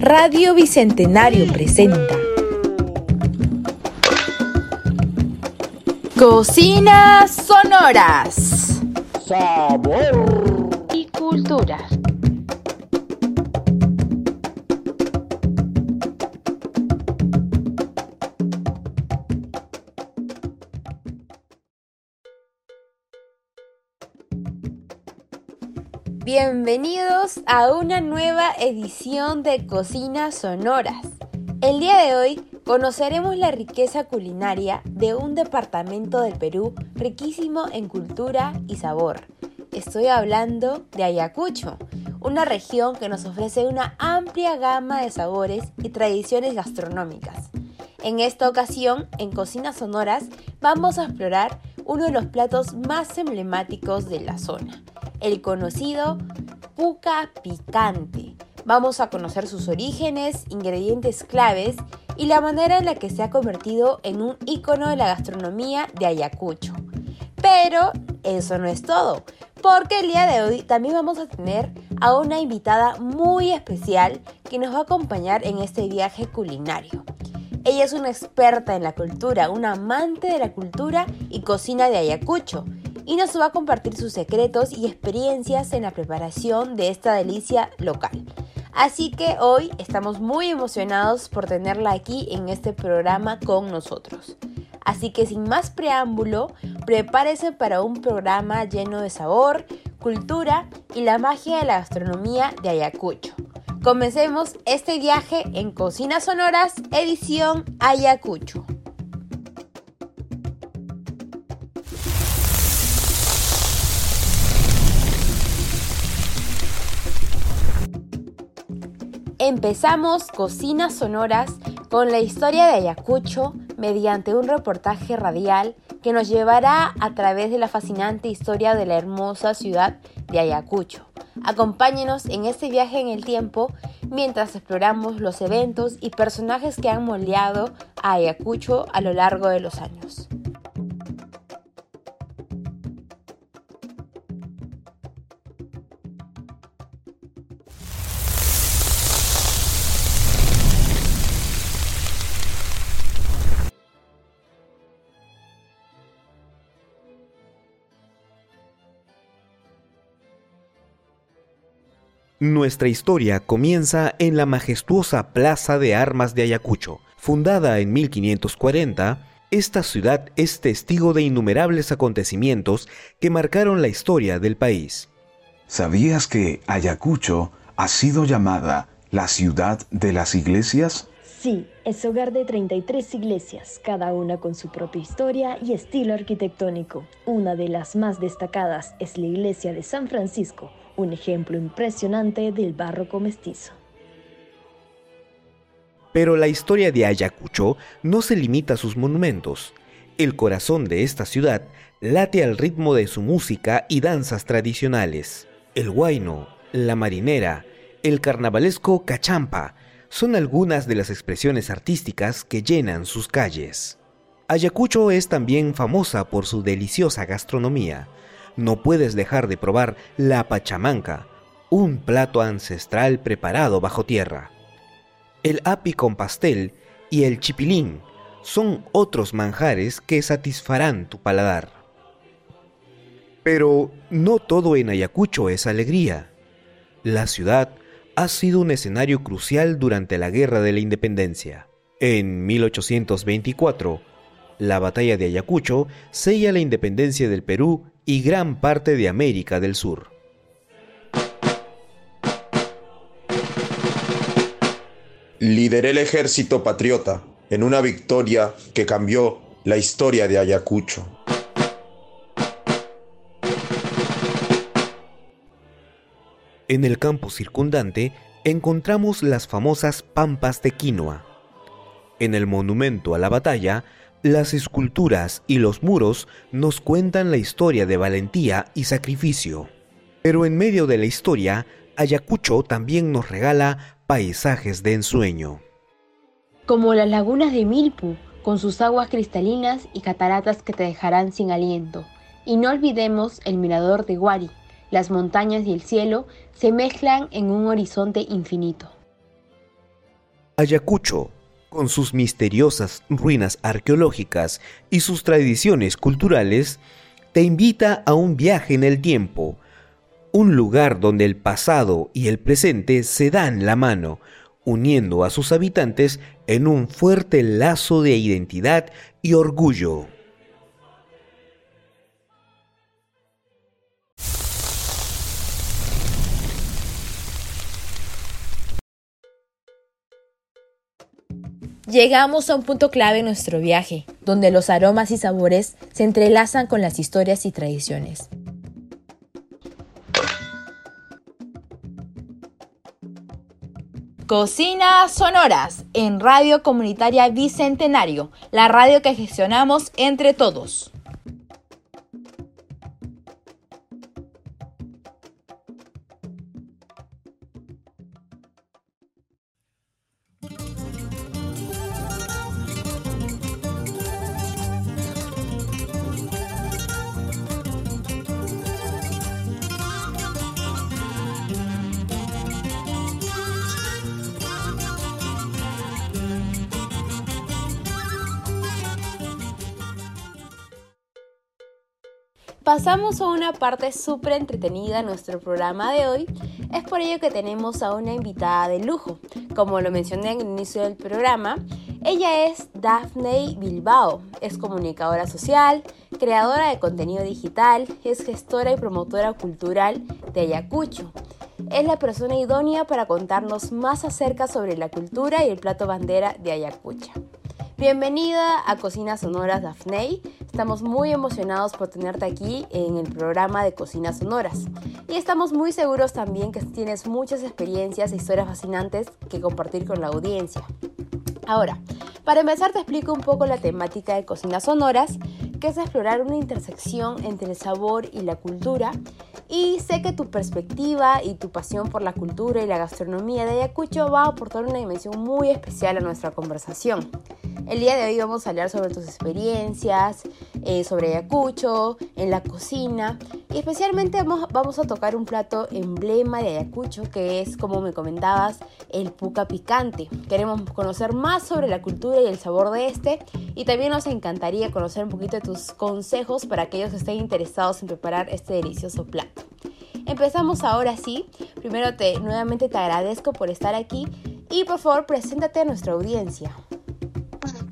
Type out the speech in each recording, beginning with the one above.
Radio Bicentenario presenta Cocinas Sonoras. Sabor y cultura. Bienvenidos a una nueva edición de Cocinas Sonoras. El día de hoy conoceremos la riqueza culinaria de un departamento del Perú riquísimo en cultura y sabor. Estoy hablando de Ayacucho, una región que nos ofrece una amplia gama de sabores y tradiciones gastronómicas. En esta ocasión, en Cocinas Sonoras, vamos a explorar uno de los platos más emblemáticos de la zona, el conocido puca picante. Vamos a conocer sus orígenes, ingredientes claves y la manera en la que se ha convertido en un icono de la gastronomía de Ayacucho. Pero eso no es todo, porque el día de hoy también vamos a tener a una invitada muy especial que nos va a acompañar en este viaje culinario. Ella es una experta en la cultura, una amante de la cultura y cocina de Ayacucho y nos va a compartir sus secretos y experiencias en la preparación de esta delicia local. Así que hoy estamos muy emocionados por tenerla aquí en este programa con nosotros. Así que sin más preámbulo, prepárese para un programa lleno de sabor, cultura y la magia de la gastronomía de Ayacucho. Comencemos este viaje en Cocinas Sonoras, edición Ayacucho. Empezamos Cocinas Sonoras con la historia de Ayacucho mediante un reportaje radial que nos llevará a través de la fascinante historia de la hermosa ciudad de Ayacucho. Acompáñenos en este viaje en el tiempo mientras exploramos los eventos y personajes que han moldeado a Ayacucho a lo largo de los años. Nuestra historia comienza en la majestuosa Plaza de Armas de Ayacucho. Fundada en 1540, esta ciudad es testigo de innumerables acontecimientos que marcaron la historia del país. ¿Sabías que Ayacucho ha sido llamada la ciudad de las iglesias? Sí, es hogar de 33 iglesias, cada una con su propia historia y estilo arquitectónico. Una de las más destacadas es la iglesia de San Francisco, un ejemplo impresionante del barroco mestizo. Pero la historia de Ayacucho no se limita a sus monumentos. El corazón de esta ciudad late al ritmo de su música y danzas tradicionales. El huayno, la marinera, el carnavalesco cachampa son algunas de las expresiones artísticas que llenan sus calles. Ayacucho es también famosa por su deliciosa gastronomía no puedes dejar de probar la pachamanca, un plato ancestral preparado bajo tierra. El api con pastel y el chipilín son otros manjares que satisfarán tu paladar. Pero no todo en Ayacucho es alegría. La ciudad ha sido un escenario crucial durante la Guerra de la Independencia. En 1824, la batalla de Ayacucho sella la independencia del Perú y gran parte de América del Sur. Lideré el ejército patriota en una victoria que cambió la historia de Ayacucho. En el campo circundante encontramos las famosas pampas de quinoa. En el monumento a la batalla las esculturas y los muros nos cuentan la historia de valentía y sacrificio. Pero en medio de la historia, Ayacucho también nos regala paisajes de ensueño. Como las lagunas de Milpu, con sus aguas cristalinas y cataratas que te dejarán sin aliento. Y no olvidemos el mirador de Guari. Las montañas y el cielo se mezclan en un horizonte infinito. Ayacucho, con sus misteriosas ruinas arqueológicas y sus tradiciones culturales, te invita a un viaje en el tiempo, un lugar donde el pasado y el presente se dan la mano, uniendo a sus habitantes en un fuerte lazo de identidad y orgullo. Llegamos a un punto clave en nuestro viaje, donde los aromas y sabores se entrelazan con las historias y tradiciones. Cocinas Sonoras en Radio Comunitaria Bicentenario, la radio que gestionamos entre todos. Pasamos a una parte súper entretenida en nuestro programa de hoy. Es por ello que tenemos a una invitada de lujo. Como lo mencioné en el inicio del programa, ella es Daphne Bilbao. Es comunicadora social, creadora de contenido digital, es gestora y promotora cultural de Ayacucho. Es la persona idónea para contarnos más acerca sobre la cultura y el plato bandera de Ayacucho. Bienvenida a Cocinas Sonoras Daphne. Estamos muy emocionados por tenerte aquí en el programa de Cocinas Sonoras. Y estamos muy seguros también que tienes muchas experiencias e historias fascinantes que compartir con la audiencia. Ahora, para empezar te explico un poco la temática de Cocinas Sonoras, que es explorar una intersección entre el sabor y la cultura. Y sé que tu perspectiva y tu pasión por la cultura y la gastronomía de Ayacucho va a aportar una dimensión muy especial a nuestra conversación. El día de hoy vamos a hablar sobre tus experiencias, eh, sobre Ayacucho, en la cocina y especialmente vamos, vamos, a tocar un plato emblema de Ayacucho que es, como me comentabas, el puca picante. Queremos conocer más sobre la cultura y el sabor de este y también nos encantaría conocer un poquito de tus consejos para aquellos que estén interesados en preparar este delicioso plato. Empezamos ahora sí. Primero te nuevamente te agradezco por estar aquí y por favor preséntate a nuestra audiencia.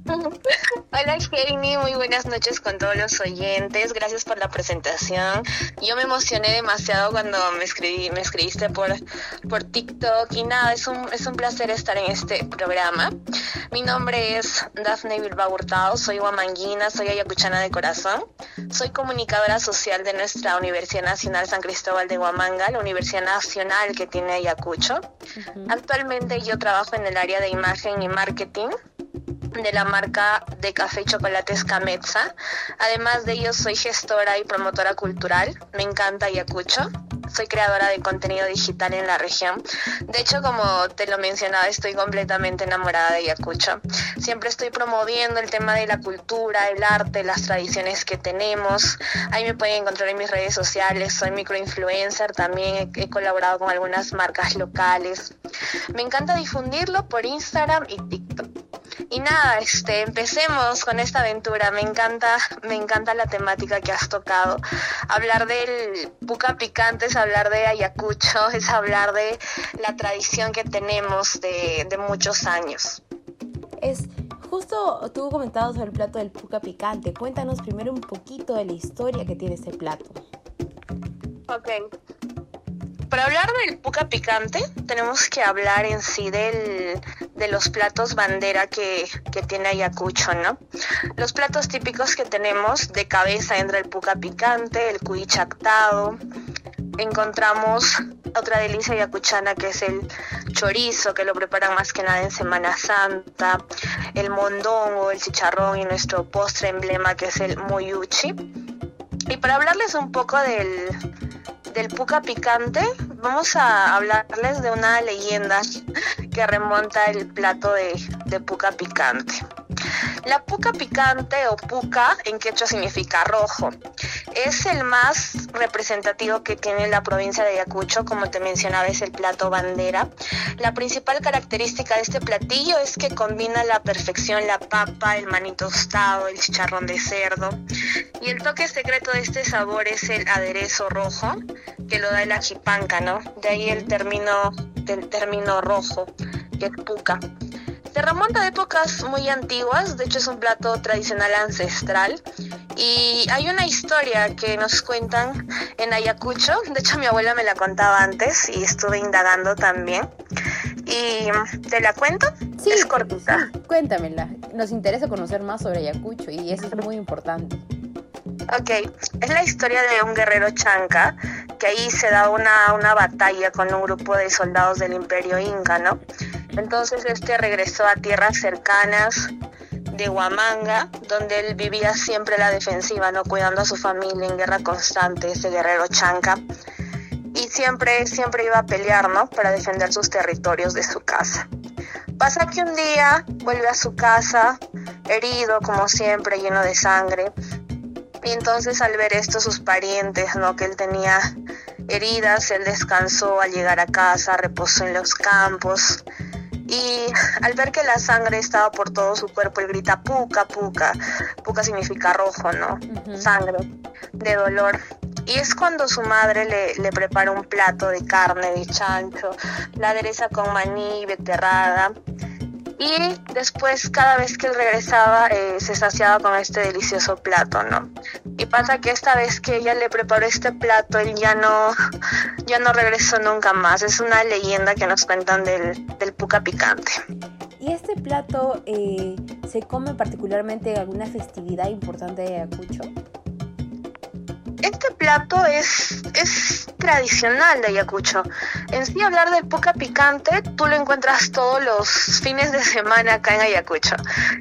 Hola Jenny, muy buenas noches con todos los oyentes. Gracias por la presentación. Yo me emocioné demasiado cuando me escribí, me escribiste por, por TikTok y nada, es un, es un placer estar en este programa. Mi nombre es Dafne Bilbao Hurtado, soy guamanguina, soy ayacuchana de corazón. Soy comunicadora social de nuestra Universidad Nacional San Cristóbal de Huamanga, la Universidad Nacional que tiene Ayacucho. Actualmente yo trabajo en el área de imagen y marketing de la marca de café y chocolates. Además de ello, soy gestora y promotora cultural. Me encanta Ayacucho. Soy creadora de contenido digital en la región. De hecho, como te lo mencionaba, estoy completamente enamorada de Ayacucho. Siempre estoy promoviendo el tema de la cultura, el arte, las tradiciones que tenemos. Ahí me pueden encontrar en mis redes sociales. Soy microinfluencer. También he colaborado con algunas marcas locales. Me encanta difundirlo por Instagram y TikTok. Y nada, este, empecemos con esta aventura. Me encanta, me encanta la temática que has tocado. Hablar del puca picante es hablar de Ayacucho, es hablar de la tradición que tenemos de, de muchos años. Es justo tú comentabas sobre el plato del puca picante. Cuéntanos primero un poquito de la historia que tiene ese plato. Ok. Para hablar del puca picante, tenemos que hablar en sí del, de los platos bandera que, que, tiene Ayacucho, ¿no? Los platos típicos que tenemos de cabeza entra el puca picante, el cuy chactado. Encontramos otra delicia ayacuchana que es el chorizo, que lo preparan más que nada en Semana Santa, el mondongo, el chicharrón y nuestro postre emblema que es el moyuchi. Y para hablarles un poco del, del puca picante, vamos a hablarles de una leyenda que remonta el plato de, de puca picante. La puca picante o puca en quechua significa rojo. Es el más representativo que tiene la provincia de Ayacucho, como te mencionaba, es el plato bandera. La principal característica de este platillo es que combina la perfección la papa, el maní tostado, el chicharrón de cerdo. Y el toque secreto de este sabor es el aderezo rojo, que lo da el ajipanca, ¿no? De ahí el término del término rojo, que es puca. Se remonta a épocas muy antiguas, de hecho es un plato tradicional ancestral y hay una historia que nos cuentan en Ayacucho, de hecho mi abuela me la contaba antes y estuve indagando también. ¿Y te la cuento? Sí, es cortita. cuéntamela, nos interesa conocer más sobre Ayacucho y eso es muy importante. Ok, es la historia de un guerrero chanca, que ahí se da una, una batalla con un grupo de soldados del imperio inca, ¿no? Entonces este regresó a tierras cercanas de Huamanga, donde él vivía siempre la defensiva, no cuidando a su familia en guerra constante, ese guerrero chanca. Y siempre, siempre iba a pelear, ¿no? Para defender sus territorios de su casa. Pasa que un día vuelve a su casa, herido como siempre, lleno de sangre. Y entonces al ver esto sus parientes, ¿no? Que él tenía heridas, él descansó al llegar a casa, reposó en los campos y al ver que la sangre estaba por todo su cuerpo, él grita puca, puca. Puca significa rojo, ¿no? Sangre, de dolor. Y es cuando su madre le, le, prepara un plato de carne de chancho, la adereza con maní, beterrada. Y después, cada vez que él regresaba, eh, se saciaba con este delicioso plato, ¿no? Y pasa que esta vez que ella le preparó este plato, él ya no, ya no regresó nunca más. Es una leyenda que nos cuentan del, del puca picante. ¿Y este plato eh, se come particularmente en alguna festividad importante de Ayacucho? Este plato es, es tradicional de Ayacucho. En sí, hablar del puca picante, tú lo encuentras todos los fines de semana acá en Ayacucho.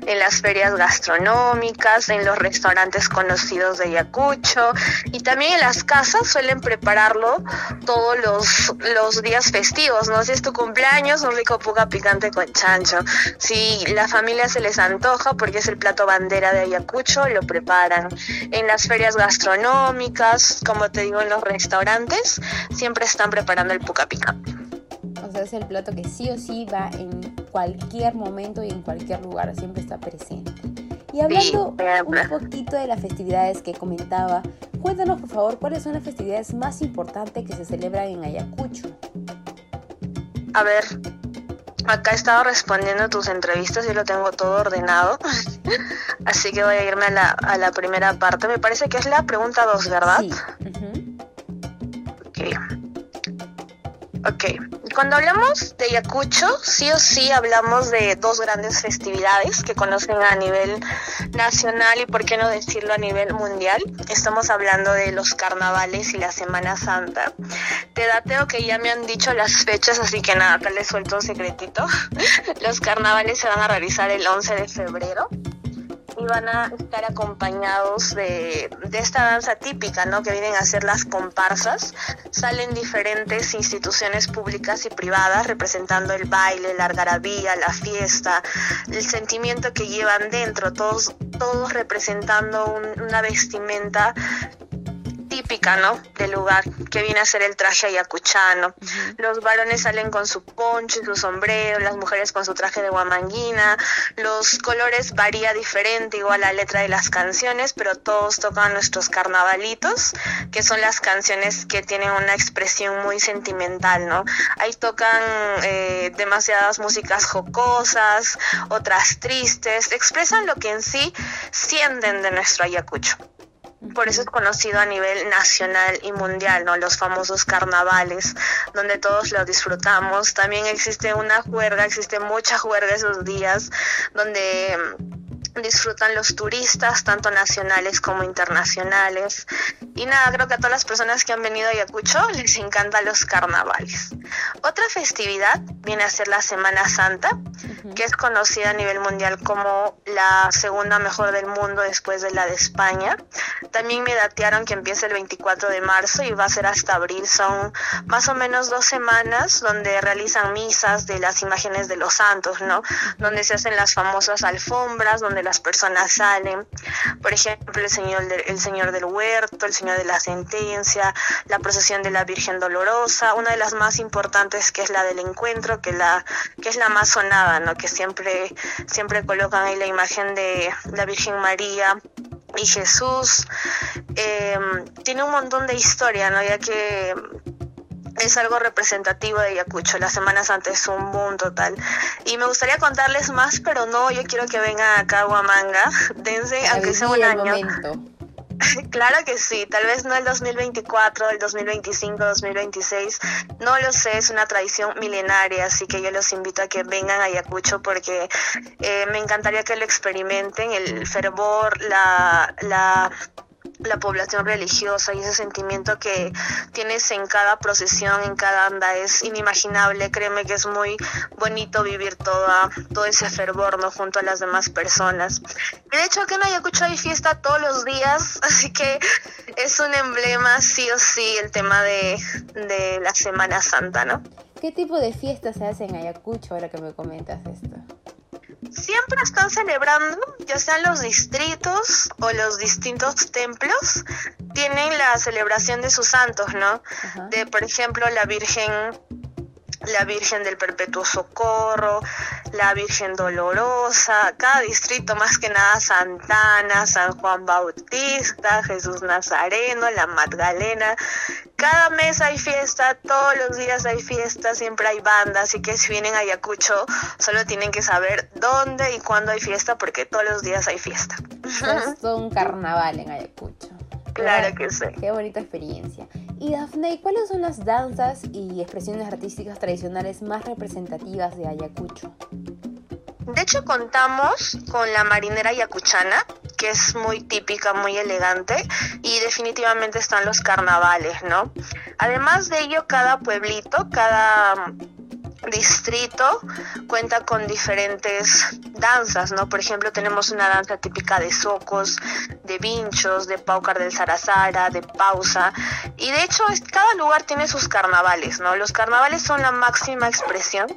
En las ferias gastronómicas, en los restaurantes conocidos de Ayacucho y también en las casas suelen prepararlo todos los, los días festivos, ¿no? Si es tu cumpleaños, un rico puca picante con chancho. Si la familia se les antoja porque es el plato bandera de Ayacucho, lo preparan. En las ferias gastronómicas, como te digo, en los restaurantes, siempre están preparando el puca picante. O sea, es el plato que sí o sí va en cualquier momento y en cualquier lugar, siempre está presente. Y hablando un poquito de las festividades que comentaba, cuéntanos por favor cuáles son las festividades más importantes que se celebran en Ayacucho. A ver, acá he estado respondiendo tus entrevistas y lo tengo todo ordenado. Así que voy a irme a la, a la primera parte. Me parece que es la pregunta 2, ¿verdad? Sí. Ok. Cuando hablamos de Ayacucho, sí o sí hablamos de dos grandes festividades que conocen a nivel nacional y, por qué no decirlo, a nivel mundial. Estamos hablando de los carnavales y la Semana Santa. Te dateo que ya me han dicho las fechas, así que nada, acá les suelto un secretito. Los carnavales se van a realizar el 11 de febrero van a estar acompañados de, de, esta danza típica, ¿no? Que vienen a ser las comparsas. Salen diferentes instituciones públicas y privadas representando el baile, la algarabía, la fiesta, el sentimiento que llevan dentro, todos, todos representando un, una vestimenta típica, ¿no? Del lugar, que viene a ser el traje ayacuchano. Los varones salen con su poncho y su sombrero, las mujeres con su traje de guamanguina. Los colores varía diferente, igual la letra de las canciones, pero todos tocan nuestros carnavalitos, que son las canciones que tienen una expresión muy sentimental, ¿no? Ahí tocan eh, demasiadas músicas jocosas, otras tristes, expresan lo que en sí sienten de nuestro Ayacucho. Por eso es conocido a nivel nacional y mundial, ¿no? Los famosos carnavales, donde todos lo disfrutamos. También existe una juerga, existe mucha juerga esos días, donde disfrutan los turistas, tanto nacionales como internacionales. Y nada, creo que a todas las personas que han venido a Ayacucho les encantan los carnavales. Otra festividad viene a ser la Semana Santa, que es conocida a nivel mundial como la segunda mejor del mundo después de la de España. También me datearon que empieza el 24 de marzo y va a ser hasta abril. Son más o menos dos semanas donde realizan misas de las imágenes de los santos, ¿no? Donde se hacen las famosas alfombras, donde las personas salen. Por ejemplo, el Señor, el Señor del Huerto, el Señor de la Sentencia, la procesión de la Virgen Dolorosa, una de las más importantes que es la del encuentro, que, la, que es la más sonada, ¿no? Que siempre, siempre colocan ahí la imagen de la Virgen María y Jesús. Em, tiene un montón de historia, ¿no? Ya que es algo representativo de Ayacucho. La Semana Santa es un boom total. Y me gustaría contarles más, pero no, yo quiero que vengan acá a Huamanga. Dense, aunque sea un año. Claro que sí, tal vez no el 2024, el 2025, 2026, no lo sé, es una tradición milenaria, así que yo los invito a que vengan a Ayacucho porque eh, me encantaría que lo experimenten, el fervor, la, la la población religiosa y ese sentimiento que tienes en cada procesión, en cada anda, es inimaginable. Créeme que es muy bonito vivir toda, todo ese fervor ¿no? junto a las demás personas. Y de hecho aquí en Ayacucho hay fiesta todos los días, así que es un emblema sí o sí el tema de, de la Semana Santa, ¿no? ¿Qué tipo de fiestas se hacen en Ayacucho ahora que me comentas esto? Siempre están celebrando, ya sean los distritos o los distintos templos, tienen la celebración de sus santos, ¿no? De, por ejemplo, la Virgen la Virgen del Perpetuo Socorro, la Virgen Dolorosa, cada distrito más que nada Santana, San Juan Bautista, Jesús Nazareno, la Magdalena. Cada mes hay fiesta, todos los días hay fiesta, siempre hay banda, así que si vienen a Ayacucho solo tienen que saber dónde y cuándo hay fiesta porque todos los días hay fiesta. Es todo un carnaval en Ayacucho. Claro que sí. Qué bonita experiencia. Y Daphne, ¿cuáles son las danzas y expresiones artísticas tradicionales más representativas de Ayacucho? De hecho, contamos con la marinera ayacuchana, que es muy típica, muy elegante, y definitivamente están los carnavales, ¿no? Además de ello, cada pueblito, cada distrito cuenta con diferentes danzas, ¿no? Por ejemplo, tenemos una danza típica de socos, de vinchos, de paucar del Sarazara, de pausa, y de hecho cada lugar tiene sus carnavales, ¿no? Los carnavales son la máxima expresión,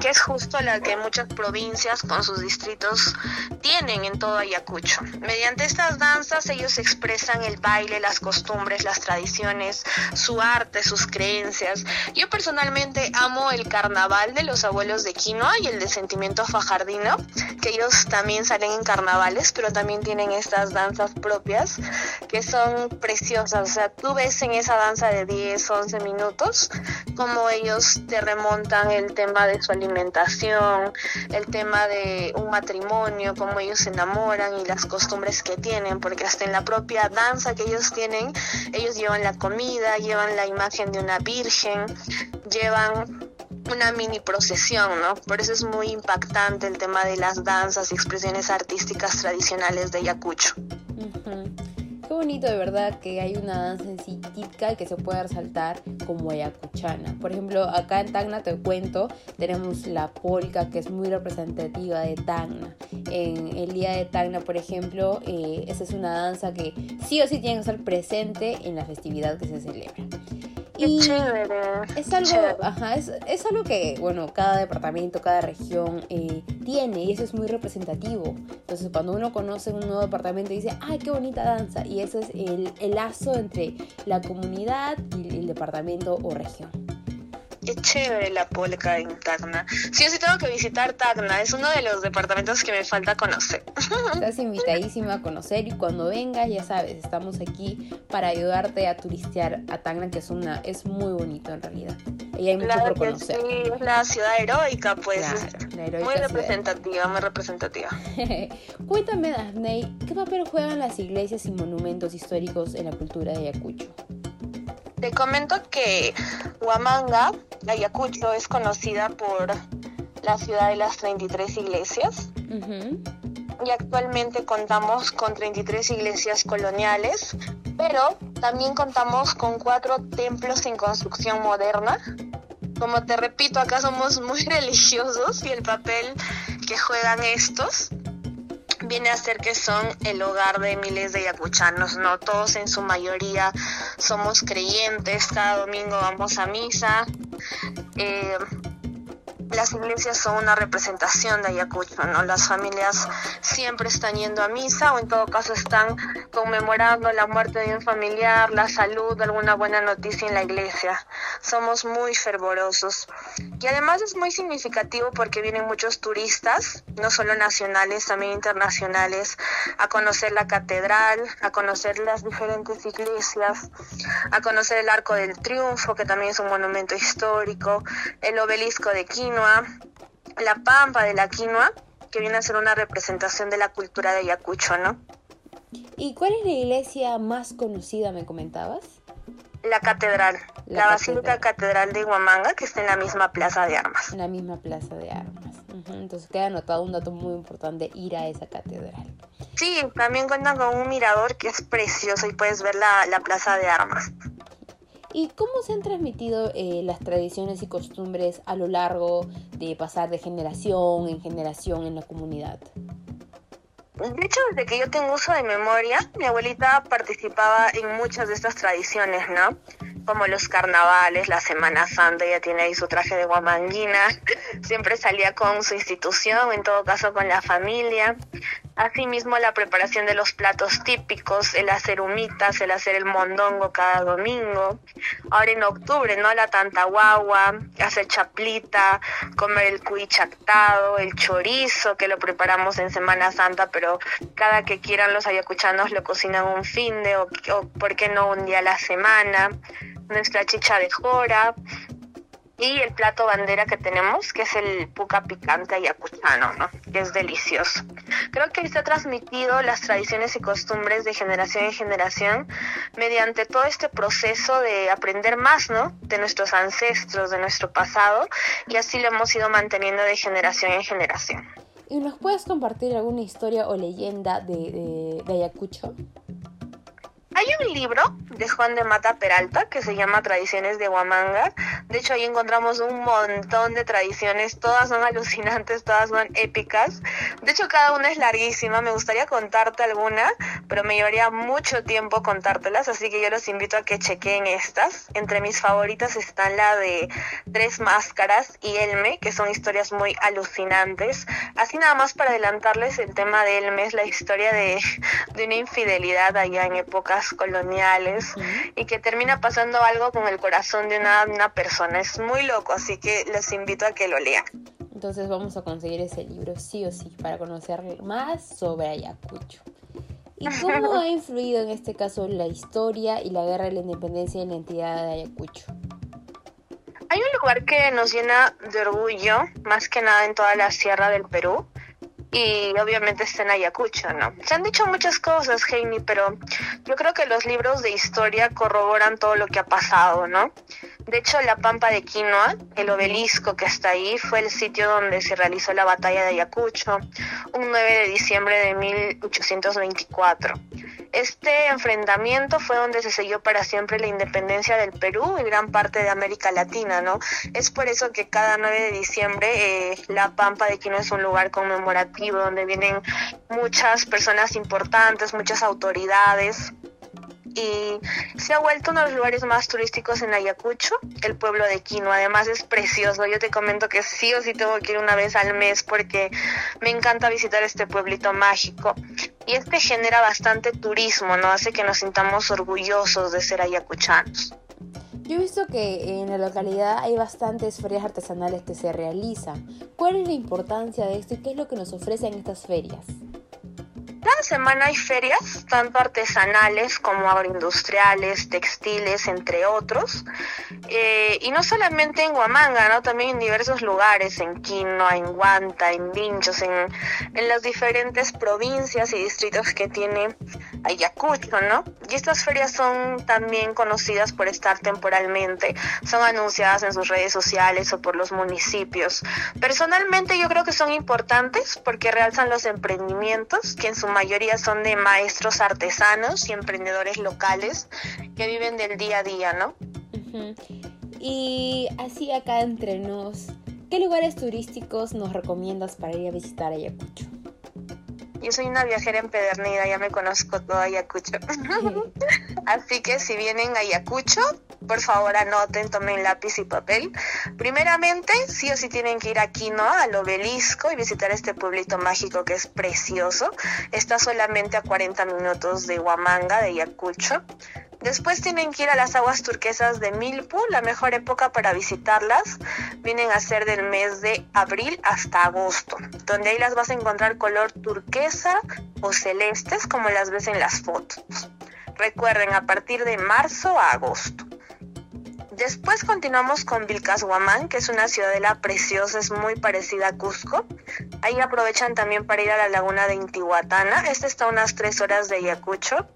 que es justo la que muchas provincias con sus distritos tienen en todo Ayacucho. Mediante estas danzas ellos expresan el baile, las costumbres, las tradiciones, su arte, sus creencias. Yo personalmente amo el carnaval de los abuelos de quinoa y el de sentimiento fajardino, que ellos también salen en carnavales, pero también tienen estas danzas propias que son preciosas. O sea, tú ves en esa danza de 10, 11 minutos como ellos te remontan el tema de su alimentación, el tema de un matrimonio, cómo ellos se enamoran y las costumbres que tienen, porque hasta en la propia danza que ellos tienen, ellos llevan la comida, llevan la imagen de una virgen, llevan una mini procesión, ¿no? Por eso es muy impactante el tema de las danzas y expresiones artísticas tradicionales de Ayacucho. Bonito de verdad que hay una danza en sí típica que se puede resaltar como ayacuchana. Por ejemplo, acá en Tacna te cuento, tenemos la polka que es muy representativa de Tacna. En el día de Tacna, por ejemplo, eh, esa es una danza que sí o sí tiene que estar presente en la festividad que se celebra. Y. Es algo, Ajá, es, es, algo que, bueno, cada departamento, cada región eh, tiene y eso es muy representativo. Entonces, cuando uno conoce un nuevo departamento, dice, ¡ay, qué bonita danza! Y eso es el, el lazo entre la comunidad y el departamento o región. Qué chévere la polka en Tacna. Sí, yo sí tengo que visitar Tacna. Es uno de los departamentos que me falta conocer. Estás invitadísima a conocer y cuando vengas, ya sabes, estamos aquí para ayudarte a turistear a Tacna, que es una es muy bonito en realidad. Y hay mucho por conocer. sí, es la ciudad heroica, pues. muy representativa, muy representativa. Cuéntame, Daphne, ¿qué papel juegan las iglesias y monumentos históricos en la cultura de Ayacucho? Te comento que Huamanga, Ayacucho, es conocida por la ciudad de las 33 iglesias. Y actualmente contamos con 33 iglesias coloniales, pero también contamos con cuatro templos en construcción moderna. Como te repito, acá somos muy religiosos y el papel que juegan estos viene a ser que son el hogar de miles de yacuchanos, ¿no? Todos en su mayoría somos creyentes, cada domingo vamos a misa. Eh, las iglesias son una representación de Ayacucho, ¿no? Las familias siempre están yendo a misa o en todo caso están conmemorando la muerte de un familiar, la salud, alguna buena noticia en la iglesia. Somos muy fervorosos. Y además es muy significativo porque vienen muchos turistas, no solo nacionales, también internacionales, a conocer la catedral, a conocer las diferentes iglesias, a conocer el Arco del Triunfo, que también es un monumento histórico, el obelisco de Quino, la pampa de la quinoa, que viene a ser una representación de la cultura de Ayacucho, ¿no? ¿Y cuál es la iglesia más conocida, me comentabas? La catedral, la, Basílica Catedral de Huamanga, que está en la misma plaza de armas. En la misma plaza de armas. Entonces queda anotado un dato muy importante, ir a esa catedral. Sí, también cuentan con un mirador que es precioso y puedes ver la, la plaza de armas. ¿Y cómo se han transmitido eh, las tradiciones y costumbres a lo largo de pasar de generación en generación en la comunidad? De hecho, desde que yo tengo uso de memoria, mi abuelita participaba en muchas de estas tradiciones, ¿no? como los carnavales, la Semana Santa, ella tiene ahí su traje de guamanguina, siempre salía con su institución, en todo caso con la familia. Asimismo, la preparación de los platos típicos, el hacer humitas, el hacer el mondongo cada domingo. Ahora en octubre, ¿no? La tantahuagua, hacer chaplita, comer el cuy chactado, el chorizo, que lo preparamos en Semana Santa, pero cada que quieran los ayacuchanos lo cocinan un fin de, o, o por qué no un día a la semana nuestra chicha de jora y el plato bandera que tenemos, que es el puca picante ayacuchano, ¿no? Que es delicioso. Creo que se ha transmitido las tradiciones y costumbres de generación en generación mediante todo este proceso de aprender más, ¿no? De nuestros ancestros, de nuestro pasado, y así lo hemos ido manteniendo de generación en generación. ¿Y nos puedes compartir alguna historia o leyenda de, de, de Ayacucho? Hay un libro de Juan de Mata Peralta que se llama Tradiciones de Huamanga. De hecho, ahí encontramos un montón de tradiciones. Todas son alucinantes, todas son épicas. De hecho, cada una es larguísima. Me gustaría contarte alguna, pero me llevaría mucho tiempo contártelas. Así que yo los invito a que chequen estas. Entre mis favoritas están la de Tres Máscaras y Elme, que son historias muy alucinantes. Así nada más para adelantarles el tema de Elme es la historia de, de una infidelidad allá en épocas coloniales y que termina pasando algo con el corazón de una, una persona. Es muy loco, así que les invito a que lo lean. Entonces vamos a conseguir ese libro sí o sí para conocer más sobre Ayacucho. ¿Y cómo ha influido en este caso la historia y la guerra de la independencia en la entidad de Ayacucho? Hay un lugar que nos llena de orgullo, más que nada en toda la sierra del Perú, y obviamente está en Ayacucho, ¿no? Se han dicho muchas cosas, Heini, pero yo creo que los libros de historia corroboran todo lo que ha pasado, ¿no? De hecho, la Pampa de Quinoa, el obelisco que está ahí, fue el sitio donde se realizó la batalla de Ayacucho, un 9 de diciembre de 1824. Este enfrentamiento fue donde se selló para siempre la independencia del Perú y gran parte de América Latina, ¿no? Es por eso que cada 9 de diciembre eh, la Pampa de Quinoa es un lugar conmemorativo donde vienen muchas personas importantes, muchas autoridades y se ha vuelto uno de los lugares más turísticos en Ayacucho, el pueblo de Quino. Además es precioso. Yo te comento que sí o sí tengo que ir una vez al mes porque me encanta visitar este pueblito mágico. Y este genera bastante turismo, ¿no? Hace que nos sintamos orgullosos de ser ayacuchanos. Yo he visto que en la localidad hay bastantes ferias artesanales que se realizan. ¿Cuál es la importancia de esto y qué es lo que nos ofrecen estas ferias? Semana hay ferias, tanto artesanales como agroindustriales, textiles, entre otros. Eh, y no solamente en Huamanga, ¿no? también en diversos lugares, en Quino, en Guanta, en Vinchos, en, en las diferentes provincias y distritos que tiene Ayacucho, ¿no? Y estas ferias son también conocidas por estar temporalmente, son anunciadas en sus redes sociales o por los municipios. Personalmente yo creo que son importantes porque realzan los emprendimientos que en su mayoría son de maestros artesanos y emprendedores locales que viven del día a día, ¿no? Y así acá entre nos, ¿qué lugares turísticos nos recomiendas para ir a visitar Ayacucho? Yo soy una viajera empedernida, ya me conozco todo Ayacucho. Así que si vienen a Ayacucho, por favor anoten, tomen lápiz y papel. Primeramente, sí o sí tienen que ir aquí, ¿no? Al obelisco y visitar este pueblito mágico que es precioso. Está solamente a 40 minutos de Huamanga, de Ayacucho. Después tienen que ir a las aguas turquesas de Milpu, la mejor época para visitarlas vienen a ser del mes de abril hasta agosto, donde ahí las vas a encontrar color turquesa o celestes como las ves en las fotos. Recuerden, a partir de marzo a agosto. Después continuamos con Vilcashuamán, que es una ciudadela preciosa, es muy parecida a Cusco. Ahí aprovechan también para ir a la laguna de Intihuatana. Esta está a unas tres horas de Ayacucho.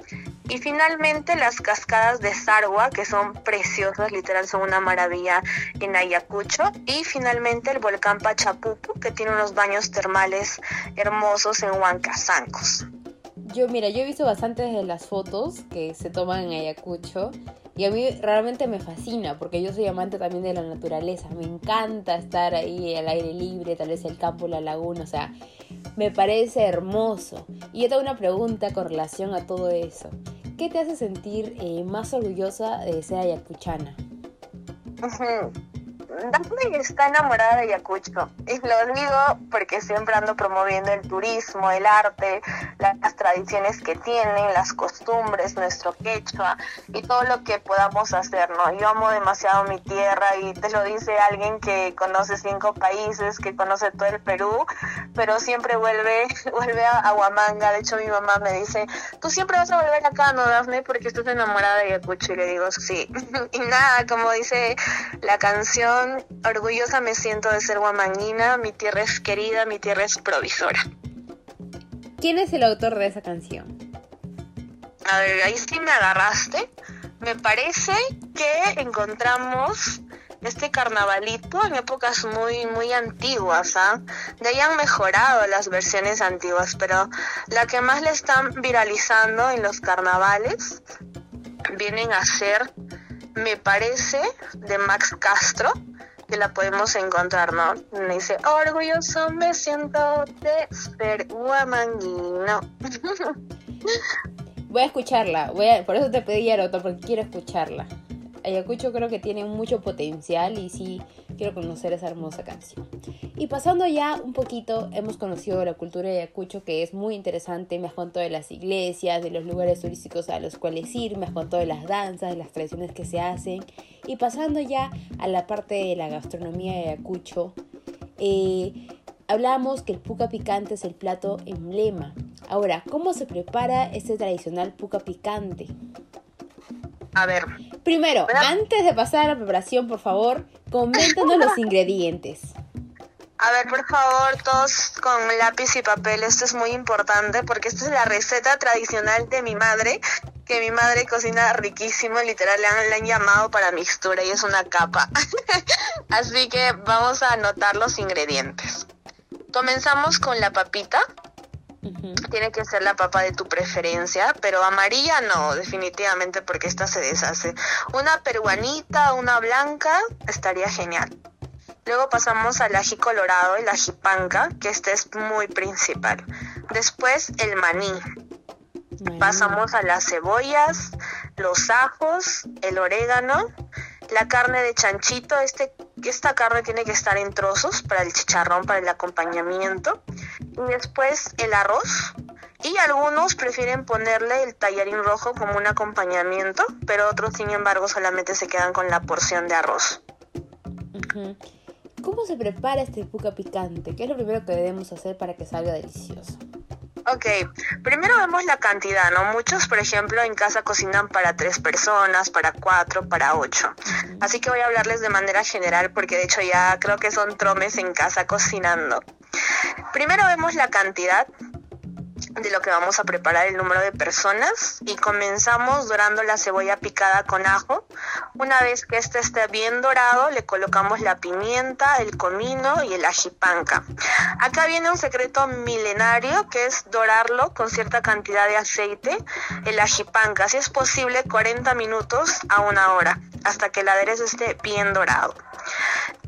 Y finalmente las cascadas de Sarwa, que son preciosas, literal son una maravilla en Ayacucho. Y finalmente el volcán Pachapupu, que tiene unos baños termales hermosos en Huancazancos. Yo, mira, yo he visto bastantes de las fotos que se toman en Ayacucho y a mí realmente me fascina porque yo soy amante también de la naturaleza. Me encanta estar ahí al aire libre, tal vez el campo, la laguna, o sea, me parece hermoso. Y yo tengo una pregunta con relación a todo eso. ¿Qué te hace sentir eh, más orgullosa de ser ayacuchana? Daphne está enamorada de Ayacucho y lo digo porque siempre ando promoviendo el turismo, el arte, las tradiciones que tienen, las costumbres, nuestro quechua y todo lo que podamos hacer, ¿no? Yo amo demasiado mi tierra y te lo dice alguien que conoce cinco países, que conoce todo el Perú, pero siempre vuelve, vuelve a Huamanga. De hecho, mi mamá me dice, tú siempre vas a volver acá, ¿no, Daphne? Porque estás enamorada de Ayacucho y le digo, sí. y nada, como dice la canción, orgullosa me siento de ser guamanguina, mi tierra es querida, mi tierra es provisora. ¿Quién es el autor de esa canción? A ver, ahí sí me agarraste. Me parece que encontramos este carnavalito en épocas muy muy antiguas, ¿ah? De ahí han mejorado las versiones antiguas, pero la que más le están viralizando en los carnavales vienen a ser, me parece, de Max Castro, que la podemos encontrar, ¿no? Me dice, orgulloso me siento de. Voy a escucharla, voy a, por eso te pedí Aroto, porque quiero escucharla. Ayacucho creo que tiene mucho potencial y sí quiero conocer esa hermosa canción. Y pasando ya un poquito, hemos conocido la cultura de Ayacucho que es muy interesante, me has contado de las iglesias, de los lugares turísticos a los cuales ir, me has contado de las danzas, de las tradiciones que se hacen. Y pasando ya a la parte de la gastronomía de Ayacucho, eh, hablamos que el puca picante es el plato emblema. Ahora, ¿cómo se prepara este tradicional puca picante? A ver. Primero, antes de pasar a la preparación, por favor, coméntanos los ingredientes. A ver, por favor, todos con lápiz y papel. Esto es muy importante porque esta es la receta tradicional de mi madre, que mi madre cocina riquísimo, literal, le han, le han llamado para mixtura y es una capa. Así que vamos a anotar los ingredientes. Comenzamos con la papita. Tiene que ser la papa de tu preferencia, pero amarilla no, definitivamente, porque esta se deshace. Una peruanita, una blanca, estaría genial. Luego pasamos al ají colorado, el ají panca, que este es muy principal. Después el maní. Pasamos a las cebollas, los ajos, el orégano, la carne de chanchito. Este, esta carne tiene que estar en trozos para el chicharrón, para el acompañamiento. Y después el arroz. Y algunos prefieren ponerle el tallarín rojo como un acompañamiento, pero otros, sin embargo, solamente se quedan con la porción de arroz. ¿Cómo se prepara este puca picante? ¿Qué es lo primero que debemos hacer para que salga delicioso? Ok, primero vemos la cantidad, ¿no? Muchos, por ejemplo, en casa cocinan para tres personas, para cuatro, para ocho. Así que voy a hablarles de manera general porque de hecho ya creo que son tromes en casa cocinando. Primero vemos la cantidad. De lo que vamos a preparar el número de personas y comenzamos dorando la cebolla picada con ajo. Una vez que este esté bien dorado, le colocamos la pimienta, el comino y el ajipanca. Acá viene un secreto milenario que es dorarlo con cierta cantidad de aceite, el ajipanca, si es posible 40 minutos a una hora, hasta que el aderezo esté bien dorado.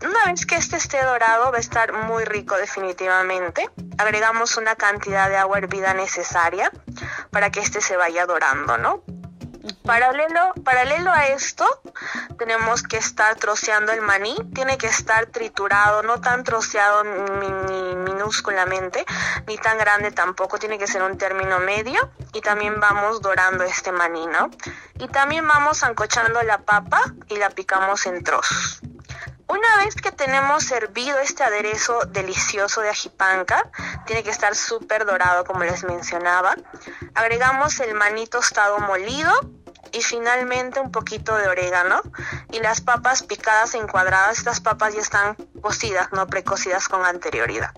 Una vez que este esté dorado va a estar muy rico definitivamente. Agregamos una cantidad de agua hervida necesaria para que este se vaya dorando, ¿no? Paralelo, paralelo a esto, tenemos que estar troceando el maní. Tiene que estar triturado, no tan troceado ni, minúsculamente, ni tan grande tampoco. Tiene que ser un término medio. Y también vamos dorando este maní, ¿no? Y también vamos ancochando la papa y la picamos en trozos. Una vez que tenemos servido este aderezo delicioso de ajipanca, tiene que estar súper dorado como les mencionaba, agregamos el maní tostado molido y finalmente un poquito de orégano y las papas picadas en cuadradas. Estas papas ya están cocidas, no precocidas con anterioridad.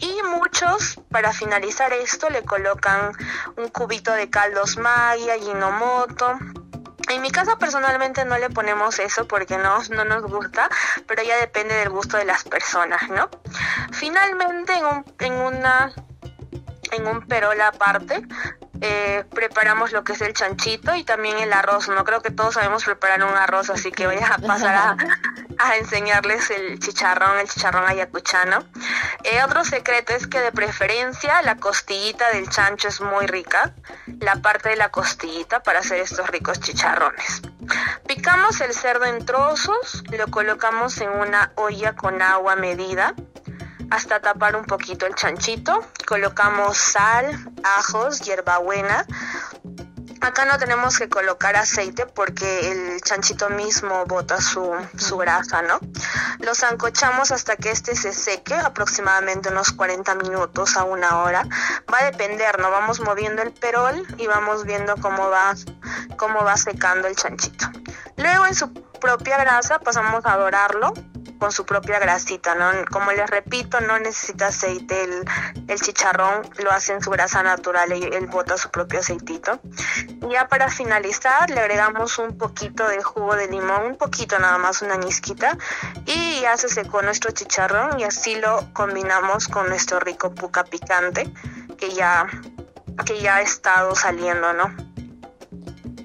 Y muchos, para finalizar esto, le colocan un cubito de caldos Maggi, Ginomoto, en mi casa personalmente no le ponemos eso porque no, no nos gusta, pero ya depende del gusto de las personas, ¿no? Finalmente en, un, en una en un perol aparte eh, preparamos lo que es el chanchito y también el arroz. No creo que todos sabemos preparar un arroz, así que voy a pasar a, a enseñarles el chicharrón, el chicharrón ayacuchano. Eh, otro secreto es que de preferencia la costillita del chancho es muy rica, la parte de la costillita para hacer estos ricos chicharrones. Picamos el cerdo en trozos, lo colocamos en una olla con agua medida hasta tapar un poquito el chanchito. Colocamos sal, ajos, hierbabuena, Acá no tenemos que colocar aceite porque el chanchito mismo bota su, su grasa, ¿no? Lo zancochamos hasta que este se seque, aproximadamente unos 40 minutos a una hora. Va a depender, ¿no? Vamos moviendo el perol y vamos viendo cómo va, cómo va secando el chanchito. Luego en su propia grasa pasamos a dorarlo con su propia grasita, ¿no? Como les repito, no necesita aceite, el, el chicharrón lo hace en su grasa natural y él bota su propio aceitito. Ya para finalizar le agregamos un poquito de jugo de limón, un poquito nada más, una ñisquita, y ya se secó nuestro chicharrón y así lo combinamos con nuestro rico puca picante que ya, que ya ha estado saliendo, ¿no?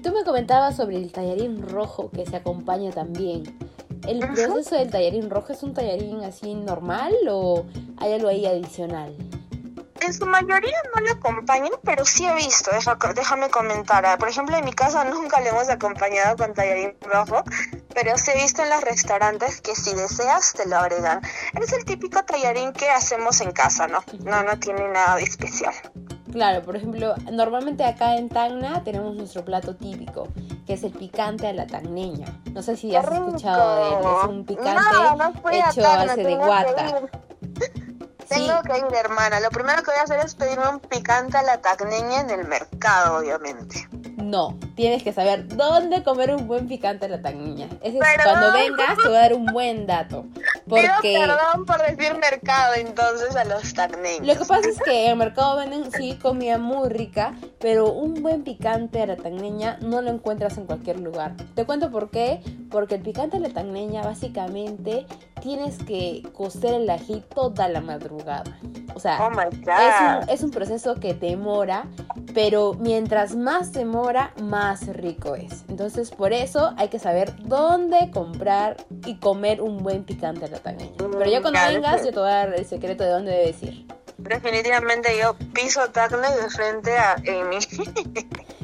Tú me comentabas sobre el tallarín rojo que se acompaña también. ¿El proceso del tallarín rojo es un tallarín así normal o hay algo ahí adicional? En su mayoría no le acompañan, pero sí he visto, déjame comentar. Ah, por ejemplo, en mi casa nunca le hemos acompañado con tallarín rojo, pero sí he visto en los restaurantes que si deseas te lo agregan. Es el típico tallarín que hacemos en casa, ¿no? No, no tiene nada de especial. Claro, por ejemplo, normalmente acá en Tacna tenemos nuestro plato típico, que es el picante a la tagneña. No sé si has escuchado de él, es un picante hecho a base de guata. Tengo que ir, hermana. Lo primero que voy a hacer es pedirme un picante a la tagneña en el mercado, obviamente. No, tienes que saber dónde comer un buen picante a la tagneña. Es cuando vengas te voy a dar un buen dato. Porque... perdón por decir mercado entonces a los tagneños. Lo que pasa es que en el mercado venden sí comida muy rica, pero un buen picante a la tagneña no lo encuentras en cualquier lugar. Te cuento por qué. Porque el picante a la tagneña básicamente tienes que cocer el ají toda la madrugada. O sea, oh es, un, es un proceso que demora, pero mientras más demora, más rico es. Entonces, por eso hay que saber dónde comprar y comer un buen picante a la tagneña. Pero yo cuando vengas, yo te voy a dar el secreto de dónde debes ir. Definitivamente yo piso Tacna de frente a Amy.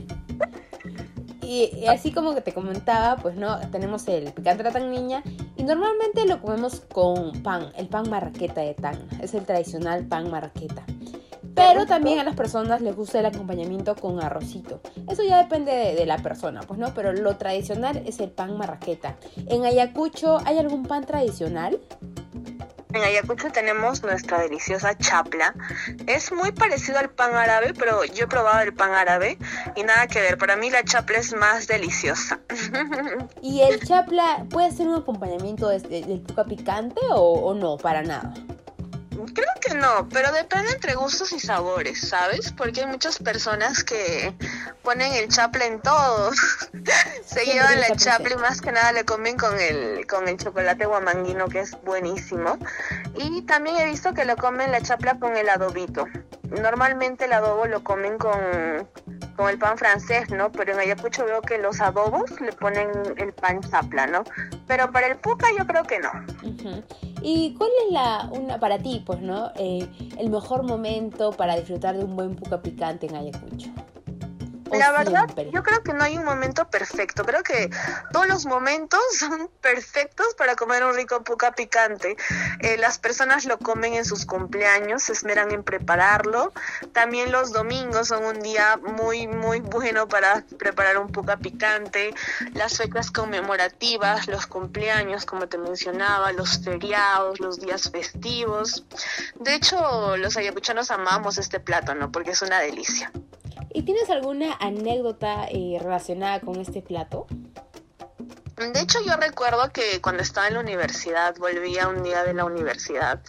y, así como que te comentaba, pues no, tenemos el picante de la niña y normalmente lo comemos con pan, el pan marraqueta de Tacna, es el tradicional pan marraqueta. Pero también a las personas les gusta el acompañamiento con arrocito. Eso ya depende de, de, la persona, pues no, pero lo tradicional es el pan marraqueta. En Ayacucho, ¿hay algún pan tradicional? En Ayacucho tenemos nuestra deliciosa chapla. Es muy parecido al pan árabe, pero yo he probado el pan árabe y nada que ver. Para mí la chapla es más deliciosa. ¿Y el chapla puede ser un acompañamiento del puca picante o no? Para nada. Creo que no, pero depende entre gustos y sabores, ¿sabes? Porque hay muchas personas que ponen el chaple en todo. Se llevan la chaple y más que nada le comen con el, con el chocolate guamanguino que es buenísimo. Y también he visto que lo comen la chapla con el adobito. Normalmente el adobo lo comen con, con el pan francés, ¿no? Pero en Ayacucho veo que los adobos le ponen el pan chapla, ¿no? Pero para el puca yo creo que no. ¿Y cuál es la, una, para ti, pues, ¿no? Eh, el mejor momento para disfrutar de un buen puca picante en Ayacucho? La verdad, yo creo que no hay un momento perfecto. Creo que todos los momentos son perfectos para comer un rico puca picante. Eh, las personas lo comen en sus cumpleaños, se esmeran en prepararlo. También los domingos son un día muy, muy bueno para preparar un puca picante. Las fechas conmemorativas, los cumpleaños, como te mencionaba, los feriados, los días festivos. De hecho, los ayacuchanos amamos este plato, ¿no? Porque es una delicia. ¿Y tienes alguna anécdota eh, relacionada con este plato? De hecho, yo recuerdo que cuando estaba en la universidad, volvía un día de la universidad,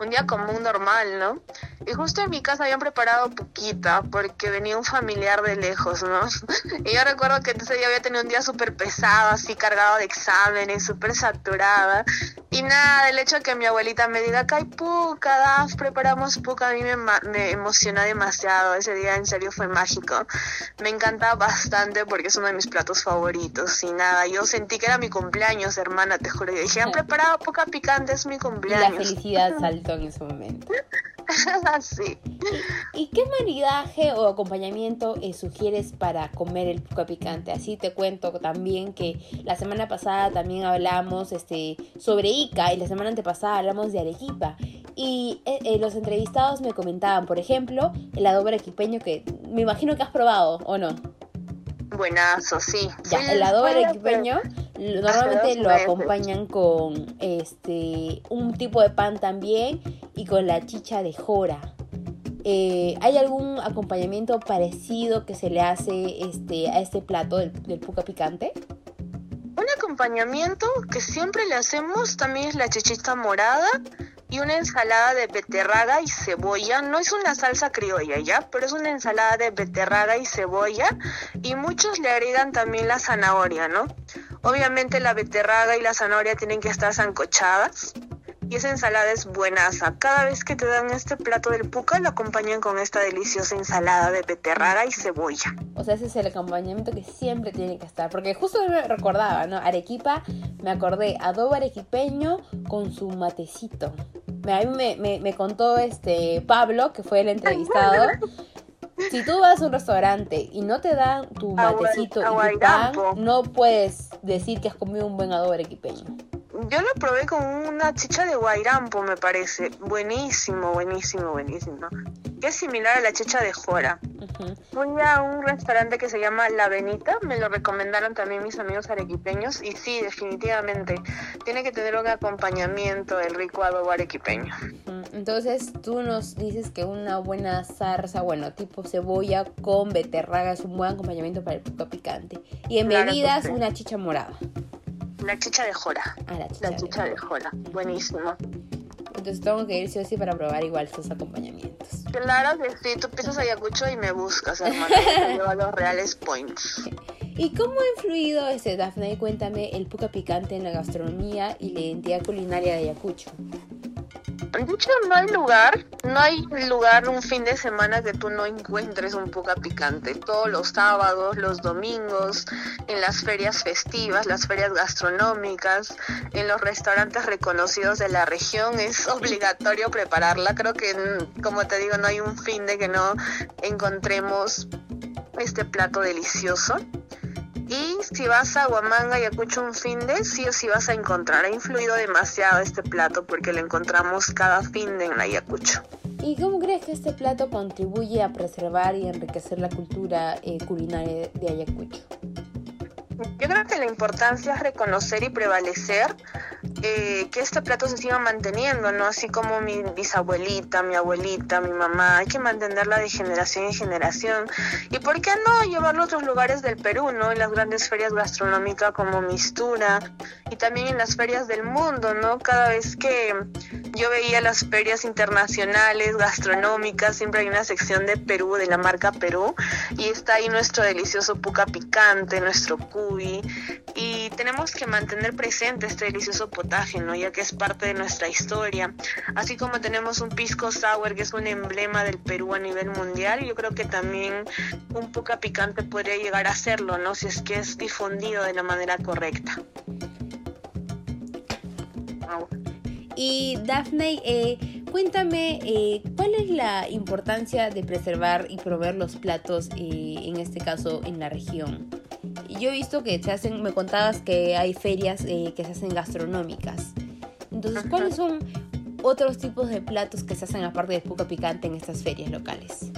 un día común normal, ¿no? Y justo en mi casa habían preparado poquita porque venía un familiar de lejos, ¿no? Y yo recuerdo que ese día había tenido un día súper pesado, así cargado de exámenes, súper saturada. Y nada, el hecho de que mi abuelita me diga que hay puca, Daf, preparamos puca, a mí me, me emociona demasiado. Ese día en serio fue mágico. Me encanta bastante porque es uno de mis platos favoritos. Y nada, yo sentí que era mi cumpleaños, hermana, te juro. Y dije, han preparado puca picante, es mi cumpleaños. la felicidad en ese momento. sí. ¿Y, qué maridaje o acompañamiento eh, sugieres para comer el puca picante? Así te cuento también que la semana pasada también hablamos este, sobre Ica y la semana antepasada hablamos de Arequipa. Y eh, eh, los entrevistados me comentaban, por ejemplo, el adobo arequipeño que me imagino que has probado, ¿o no? Buenazo, sí. Ya, el adobo arequipeño normalmente lo acompañan con este un tipo de pan también y con la chicha de jora. Eh, ¿Hay algún acompañamiento parecido que se le hace este, a este plato del, del puca picante? Un acompañamiento que siempre le hacemos también es la chichita morada y una ensalada de beterraga y cebolla. No es una salsa criolla, ¿ya? Pero es una ensalada de beterraga y cebolla y muchos le agregan también la zanahoria, ¿no? Obviamente la beterraga y la zanahoria tienen que estar zancochadas y esa ensalada es buenaza. Cada vez que te dan este plato del puca lo acompañan con esta deliciosa ensalada de beterraga y cebolla. O sea, ese es el acompañamiento que siempre tiene que estar. Porque justo me recordaba, ¿no? Arequipa, me acordé, adobo arequipeño con su matecito. A mí me, me contó este Pablo, que fue el entrevistado. Si tú vas a un restaurante y no te dan tu matecito y tu pan, no puedes decir que has comido un buen adobo arequipeño. Yo lo probé con una chicha de guairampo, me parece. Buenísimo, buenísimo, buenísimo. Que es similar a la chicha de jora. Fui a un restaurante que se llama La Benita, me lo recomendaron también mis amigos arequipeños y sí, definitivamente, tiene que tener un acompañamiento el rico adobo arequipeño. Entonces tú nos dices que una buena zarza, bueno, tipo cebolla con beterraga es un buen acompañamiento para el pico picante. Y en bebidas, una chicha morada. La chicha de jora. Ah, la chicha, la chicha de, jora. Buenísimo. Entonces tengo que ir sí o sí para probar igual sus acompañamientos. Claro que sí, tú pisas Ayacucho y me buscas, hermano. llevo los reales points. ¿Y cómo ha influido, este, Dafne, cuéntame, el puca picante en la gastronomía y la identidad culinaria de Ayacucho? De hecho, no hay lugar, no hay lugar un fin de semana que tú no encuentres un puca picante. Todos los sábados, los domingos, en las ferias festivas, las ferias gastronómicas, en los restaurantes reconocidos de la región, es obligatorio prepararla. Creo que, como te digo, no hay un fin de que no encontremos este plato delicioso. Y si vas a Huamanga y Acucho un fin de, sí o sí vas a encontrar. Ha influido demasiado este plato porque lo encontramos cada fin de en Ayacucho. ¿Y cómo crees que este plato contribuye a preservar y enriquecer la cultura eh, culinaria de Ayacucho? Yo creo que la importancia es reconocer y prevalecer eh, que este plato se siga manteniendo, ¿no? Así como mi bisabuelita, mi abuelita, mi mamá, hay que mantenerla de generación en generación. ¿Y por qué no llevarlo a otros lugares del Perú, ¿no? En las grandes ferias gastronómicas como Mistura y también en las ferias del mundo, ¿no? Cada vez que yo veía las ferias internacionales gastronómicas, siempre hay una sección de Perú, de la marca Perú, y está ahí nuestro delicioso puca picante, nuestro y tenemos que mantener presente este delicioso potaje, ¿no? Ya que es parte de nuestra historia. Así como tenemos un pisco sour que es un emblema del Perú a nivel mundial, yo creo que también un puca picante podría llegar a serlo, ¿no? Si es que es difundido de la manera correcta. Y Daphne, eh, cuéntame, eh, ¿cuál es la importancia de preservar y proveer los platos, eh, en este caso, en la región? Yo he visto que se hacen, me contabas que hay ferias que se hacen gastronómicas. Entonces, ¿cuáles son otros tipos de platos que se hacen aparte de puca picante en estas ferias locales?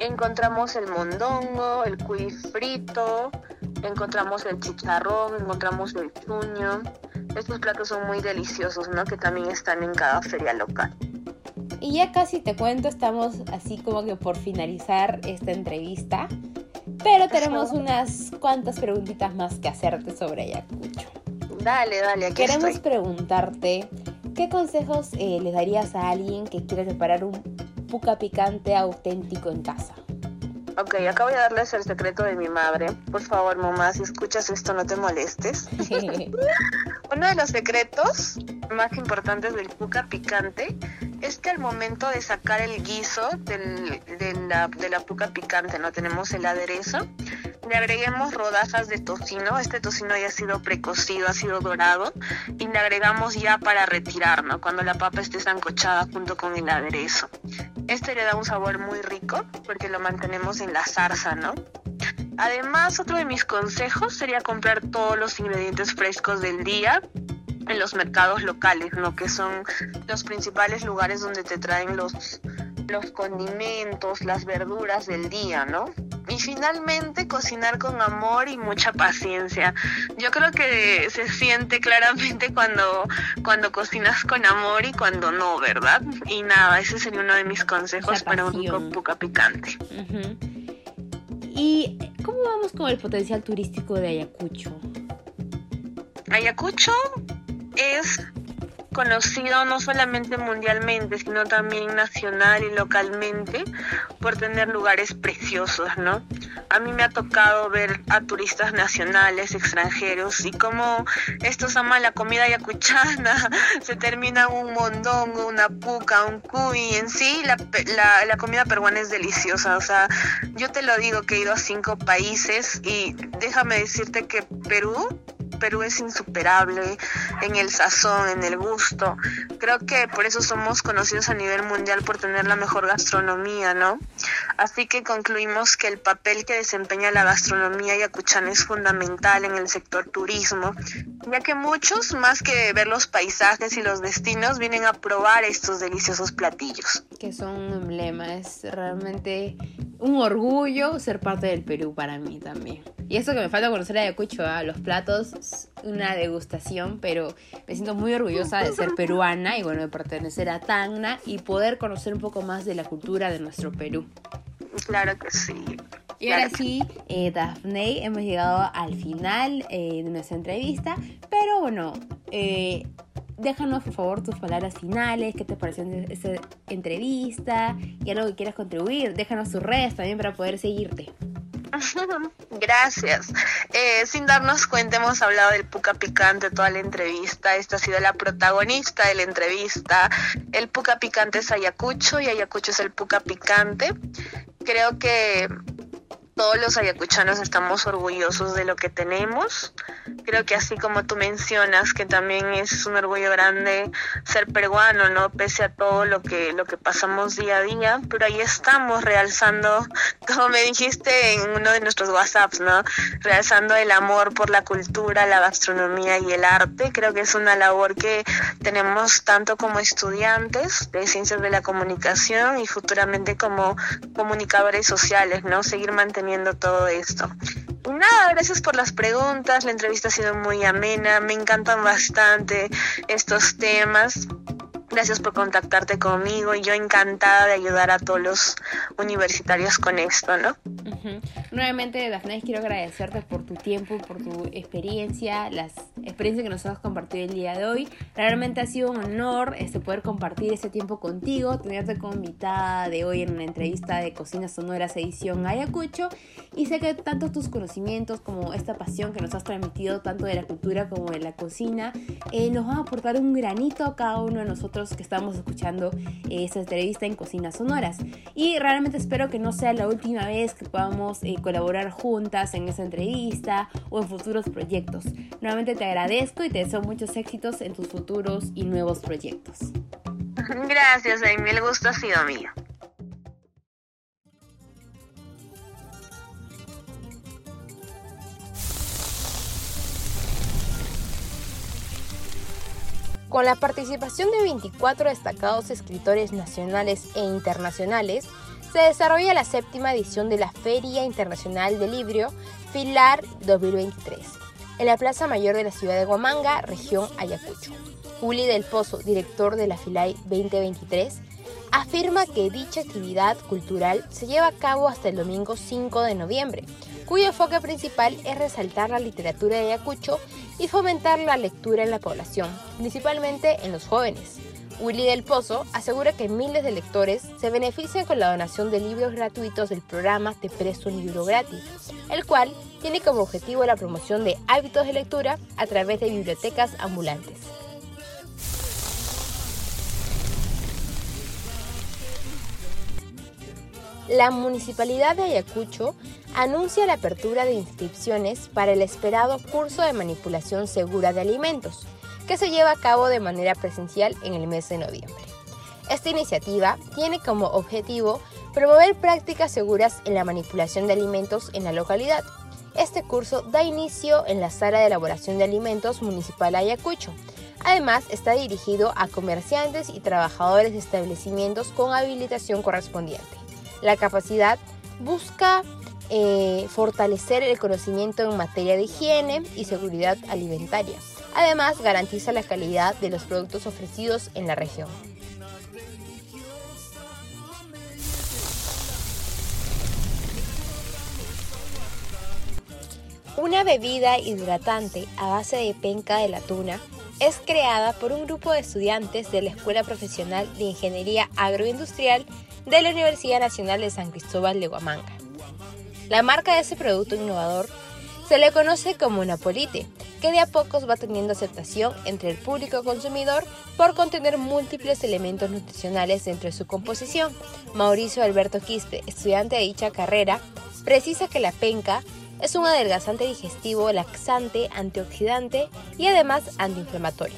Encontramos el mondongo, el cuy frito, encontramos el chicharrón, encontramos el chuño. Estos platos son muy deliciosos, ¿no? Que también están en cada feria local. Y ya casi te cuento, estamos así como que por finalizar esta entrevista, pero tenemos unas cuantas preguntitas más que hacerte sobre Ayacucho. Dale, dale, aquí Queremos preguntarte, ¿qué consejos eh, le darías a alguien que quiere preparar un puca picante auténtico en casa? Ok, acá voy a darles el secreto de mi madre. Por favor, mamá, si escuchas esto, no te molestes. Uno de los secretos más importantes del puca picante es que al momento de sacar el guiso de, la, de picante, no tenemos el aderezo, le agreguemos rodajas de tocino. Este tocino ya ha sido precocido, ha sido dorado. Y le agregamos ya para retirar, ¿no? Cuando la papa esté zancochada junto con el aderezo. Este le da un sabor muy rico porque lo mantenemos en la zarza, ¿no? Además, otro de mis consejos sería comprar todos los ingredientes frescos del día en los mercados locales, ¿no? Que son los principales lugares donde te traen los, los condimentos, las verduras del día, ¿no? Y finalmente cocinar con amor y mucha paciencia. Yo creo que se siente claramente cuando, cuando cocinas con amor y cuando no, ¿verdad? Y nada, ese sería uno de mis consejos para un puca picante. ¿Y cómo vamos con el potencial turístico de Ayacucho? Ayacucho es conocido no solamente mundialmente, sino también nacional y localmente por tener lugares preciosos, ¿no? A mí me ha tocado ver a turistas nacionales, extranjeros, y cómo estos aman la comida yacuchana, se termina un mondongo, una puca, un cuy, en sí la, la, la comida peruana es deliciosa, o sea, yo te lo digo que he ido a cinco países y déjame decirte que Perú Perú es insuperable en el sazón, en el gusto. Creo que por eso somos conocidos a nivel mundial por tener la mejor gastronomía, ¿no? Así que concluimos que el papel que desempeña la gastronomía yacuchana es fundamental en el sector turismo, ya que muchos, más que ver los paisajes y los destinos, vienen a probar estos deliciosos platillos. Que son un emblema, es realmente un orgullo ser parte del Perú para mí también. Y eso que me falta conocer a Ayacucho, ¿ah? los platos, una degustación, pero me siento muy orgullosa de ser peruana y bueno, de pertenecer a Tacna y poder conocer un poco más de la cultura de nuestro Perú. Claro que sí. Y ahora sí, eh, Daphne, hemos llegado al final eh, de nuestra entrevista, pero bueno, eh, déjanos por favor tus palabras finales, qué te pareció esta entrevista y algo que quieras contribuir. Déjanos tus redes también para poder seguirte. Gracias. Eh, sin darnos cuenta hemos hablado del puca picante toda la entrevista. Esta ha sido la protagonista de la entrevista. El puca picante es Ayacucho y Ayacucho es el puca picante. Creo que todos los ayacuchanos estamos orgullosos de lo que tenemos. Creo que así como tú mencionas que también es un orgullo grande ser peruano, ¿no? Pese a todo lo que lo que pasamos día a día, pero ahí estamos realzando, como me dijiste en uno de nuestros WhatsApps, ¿no? Realzando el amor por la cultura, la gastronomía y el arte. Creo que es una labor que tenemos tanto como estudiantes de ciencias de la comunicación y futuramente como comunicadores sociales, ¿no? Seguir manteniendo todo esto. Nada, gracias por las preguntas, la entrevista ha sido muy amena, me encantan bastante estos temas. Gracias por contactarte conmigo y yo encantada de ayudar a todos los universitarios con esto, ¿no? Nuevamente, Dafne, quiero agradecerte por tu tiempo, por tu experiencia, las experiencias que nos has compartido el día de hoy. Realmente ha sido un honor este, poder compartir este tiempo contigo, tenerte como invitada de hoy en una entrevista de Cocinas Sonoras edición Ayacucho. Y sé que tanto tus conocimientos como esta pasión que nos has transmitido, tanto de la cultura como de la cocina, eh, nos van a aportar un granito a cada uno de nosotros que estamos escuchando esta entrevista en Cocinas Sonoras. Y realmente espero que no sea la última vez que podamos eh, colaborar juntas en esta entrevista o en futuros proyectos. Nuevamente te agradezco y te deseo muchos éxitos en tus futuros y nuevos proyectos. Gracias, Amy. El gusto ha sido mío. Con la participación de 24 destacados escritores nacionales e internacionales, se desarrolla la séptima edición de la Feria Internacional del Libro FILAR 2023, en la Plaza Mayor de la ciudad de Huamanga, región Ayacucho. Juli del Pozo, director de la FILAI 2023, afirma que dicha actividad cultural se lleva a cabo hasta el domingo 5 de noviembre, cuyo enfoque principal es resaltar la literatura de Ayacucho y fomentar la lectura en la población, principalmente en los jóvenes. Willy del Pozo asegura que miles de lectores se benefician con la donación de libros gratuitos del programa Te Presto un Libro Gratis, el cual tiene como objetivo la promoción de hábitos de lectura a través de bibliotecas ambulantes. La Municipalidad de Ayacucho anuncia la apertura de inscripciones para el esperado curso de manipulación segura de alimentos, que se lleva a cabo de manera presencial en el mes de noviembre. Esta iniciativa tiene como objetivo promover prácticas seguras en la manipulación de alimentos en la localidad. Este curso da inicio en la Sala de Elaboración de Alimentos Municipal Ayacucho. Además, está dirigido a comerciantes y trabajadores de establecimientos con habilitación correspondiente. La capacidad busca eh, fortalecer el conocimiento en materia de higiene y seguridad alimentaria Además, garantiza la calidad de los productos ofrecidos en la región. Una bebida hidratante a base de penca de la tuna es creada por un grupo de estudiantes de la Escuela Profesional de Ingeniería Agroindustrial de la Universidad Nacional de San Cristóbal de Huamanga. La marca de ese producto innovador se le conoce como Napolite que de a pocos va teniendo aceptación entre el público consumidor por contener múltiples elementos nutricionales dentro de su composición. Mauricio Alberto Quispe, estudiante de dicha carrera, precisa que la penca es un adelgazante digestivo, laxante, antioxidante y además antiinflamatorio,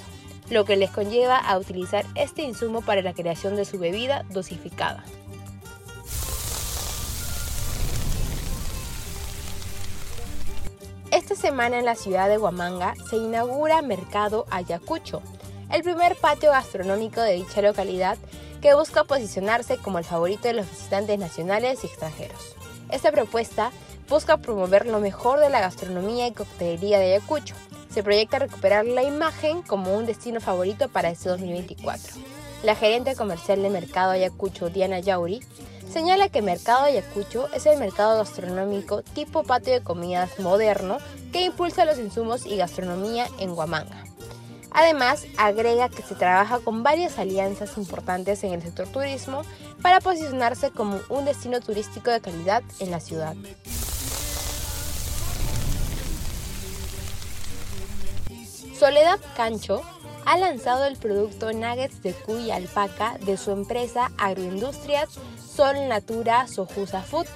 lo que les conlleva a utilizar este insumo para la creación de su bebida dosificada. Esta semana en la ciudad de Huamanga se inaugura Mercado Ayacucho, el primer patio gastronómico de dicha localidad que busca posicionarse como el favorito de los visitantes nacionales y extranjeros. Esta propuesta busca promover lo mejor de la gastronomía y coctelería de Ayacucho. Se proyecta recuperar la imagen como un destino favorito para este 2024. La gerente comercial de Mercado Ayacucho, Diana Yauri, señala que Mercado Ayacucho es el mercado gastronómico tipo patio de comidas moderno que impulsa los insumos y gastronomía en Huamanga. Además, agrega que se trabaja con varias alianzas importantes en el sector turismo para posicionarse como un destino turístico de calidad en la ciudad. Soledad Cancho ha lanzado el producto Nuggets de cuy alpaca de su empresa Agroindustrias Sol Natura Sojusa Foods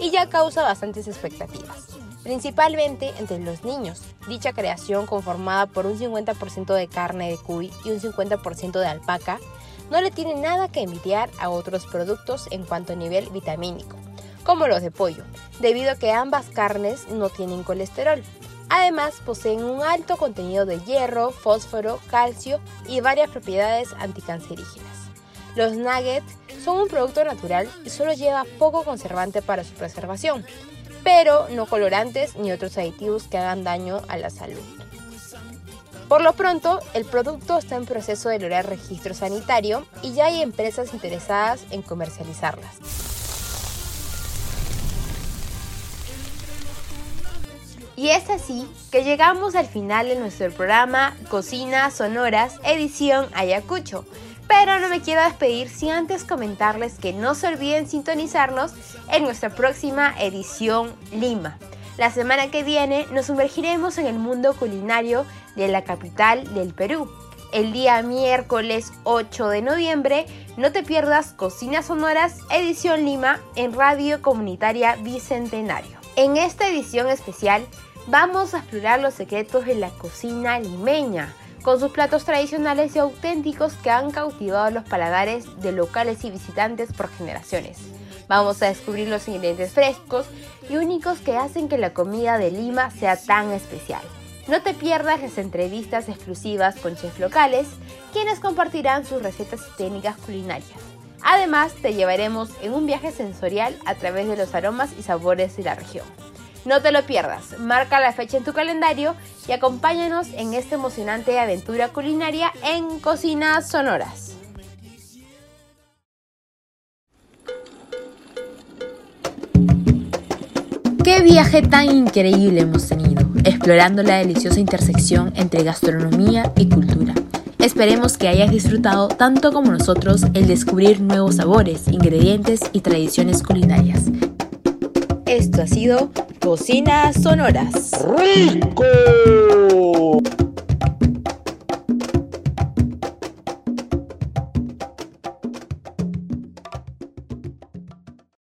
y ya causa bastantes expectativas, principalmente entre los niños. Dicha creación, conformada por un 50% de carne de cuy y un 50% de alpaca, no le tiene nada que envidiar a otros productos en cuanto a nivel vitamínico, como los de pollo, debido a que ambas carnes no tienen colesterol. Además, poseen un alto contenido de hierro, fósforo, calcio y varias propiedades anticancerígenas. Los nuggets son un producto natural y solo lleva poco conservante para su preservación. pero no colorantes ni otros aditivos que hagan daño a la salud. Por lo pronto, el producto está en proceso de lograr registro sanitario y ya hay empresas interesadas en comercializarlas. Y es así que llegamos al final de nuestro programa Cocina Sonoras, edición Ayacucho. Pero no me quiero despedir sin antes comentarles que no se olviden sintonizarnos en nuestra próxima edición Lima. La semana que viene nos sumergiremos en el mundo culinario de la capital del Perú. El día miércoles 8 de noviembre, no te pierdas Cocinas Sonoras, edición Lima, en Radio Comunitaria Bicentenario. En esta edición especial vamos a explorar los secretos de la cocina limeña, con sus platos tradicionales y auténticos que han cautivado los paladares de locales y visitantes por generaciones. Vamos a descubrir los ingredientes frescos y únicos que hacen que la comida de Lima sea tan especial. No te pierdas las entrevistas exclusivas con chefs locales, quienes compartirán sus recetas y técnicas culinarias. Además, te llevaremos en un viaje sensorial a través de los aromas y sabores de la región. No te lo pierdas, marca la fecha en tu calendario y acompáñanos en esta emocionante aventura culinaria en Cocinas Sonoras. Qué viaje tan increíble hemos tenido, explorando la deliciosa intersección entre gastronomía y cultura. Esperemos que hayas disfrutado tanto como nosotros el descubrir nuevos sabores, ingredientes y tradiciones culinarias. Esto ha sido Cocinas Sonoras. ¡Rico!